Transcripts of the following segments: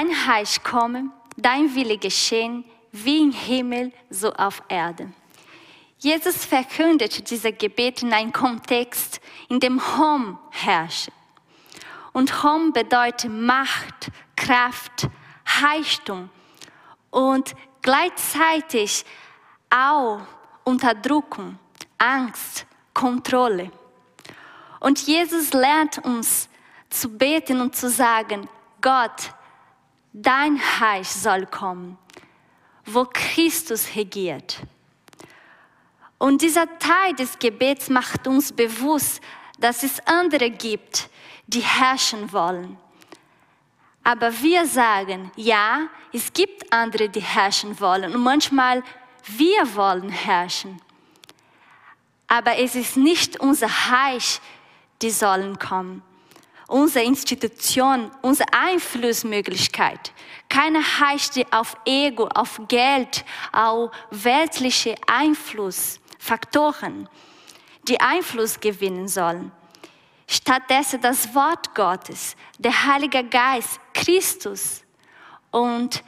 dein Reich komme, dein Wille geschehen, wie im Himmel, so auf Erde. Jesus verkündet diese Gebet in einem Kontext, in dem Hom herrscht. Und Hom bedeutet Macht, Kraft, Reichtum und gleichzeitig auch Unterdrückung, Angst, Kontrolle. Und Jesus lernt uns zu beten und zu sagen, Gott, dein Reich soll kommen, wo Christus regiert. Und dieser Teil des Gebets macht uns bewusst, dass es andere gibt, die herrschen wollen. Aber wir sagen, ja, es gibt andere, die herrschen wollen. Und manchmal wir wollen herrschen. Aber es ist nicht unser Reich, die sollen kommen. Unsere Institution, unsere Einflussmöglichkeit. Keine heißt auf Ego, auf Geld, auf weltliche Einflussfaktoren, die Einfluss gewinnen sollen. Stattdessen das Wort Gottes, der Heilige Geist, Christus und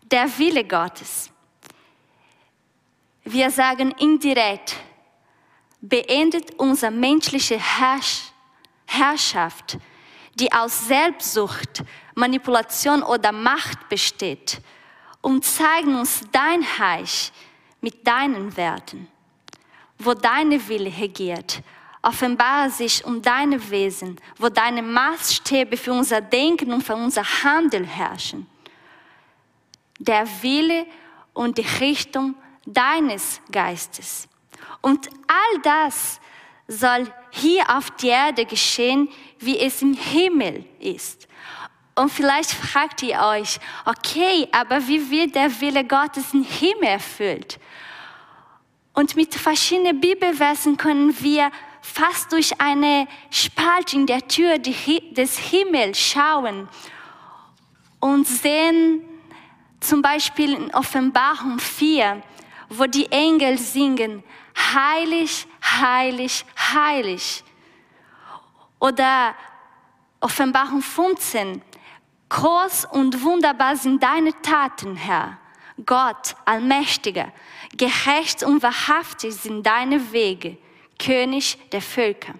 der Wille Gottes. Wir sagen indirekt, beendet unsere menschliche Herrsch Herrschaft, die aus Selbstsucht, Manipulation oder Macht besteht, und zeigen uns dein Reich mit deinen Werten, wo deine Wille regiert. Offenbare sich um deine Wesen, wo deine Maßstäbe für unser Denken und für unser Handeln herrschen. Der Wille und die Richtung deines Geistes. Und all das soll hier auf der Erde geschehen, wie es im Himmel ist. Und vielleicht fragt ihr euch, okay, aber wie wird der Wille Gottes im Himmel erfüllt? Und mit verschiedenen Bibelversen können wir fast durch eine Spalt in der Tür des Himmels schauen und sehen zum Beispiel in Offenbarung 4, wo die Engel singen, heilig, heilig, heilig. Oder Offenbarung 15, groß und wunderbar sind deine Taten, Herr. Gott, Allmächtiger, gerecht und wahrhaftig sind deine Wege, König der Völker.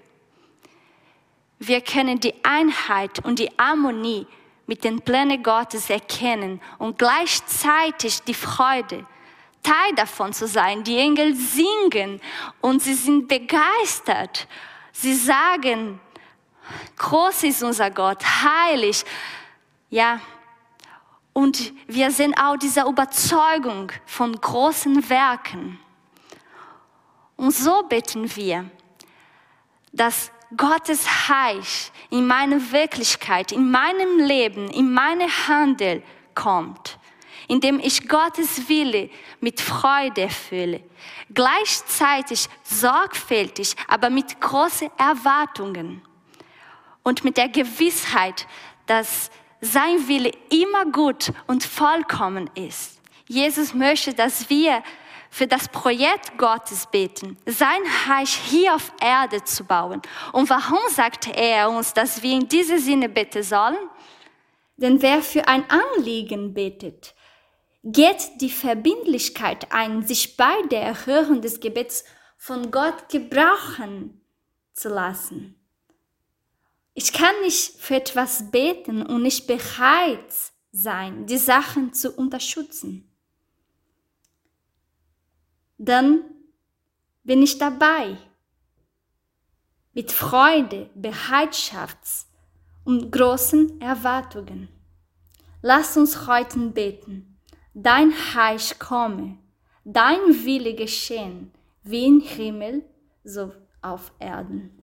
Wir können die Einheit und die Harmonie mit den Plänen Gottes erkennen und gleichzeitig die Freude, Teil davon zu sein. Die Engel singen und sie sind begeistert. Sie sagen, groß ist unser Gott, heilig. Ja, und wir sehen auch diese Überzeugung von großen Werken. Und so beten wir, dass Gottes Reich in meine Wirklichkeit, in meinem Leben, in meine Handel kommt indem ich Gottes Wille mit Freude erfülle. Gleichzeitig sorgfältig, aber mit großen Erwartungen. Und mit der Gewissheit, dass sein Wille immer gut und vollkommen ist. Jesus möchte, dass wir für das Projekt Gottes beten, sein Reich hier auf Erde zu bauen. Und warum sagt er uns, dass wir in diesem Sinne beten sollen? Denn wer für ein Anliegen betet, geht die Verbindlichkeit ein, sich bei der Erhörung des Gebets von Gott gebrauchen zu lassen. Ich kann nicht für etwas beten und nicht bereit sein, die Sachen zu unterstützen. Dann bin ich dabei. Mit Freude, Bereitschaft und großen Erwartungen. Lass uns heute beten dein Reich komme, dein Wille geschehen, wie im Himmel, so auf Erden.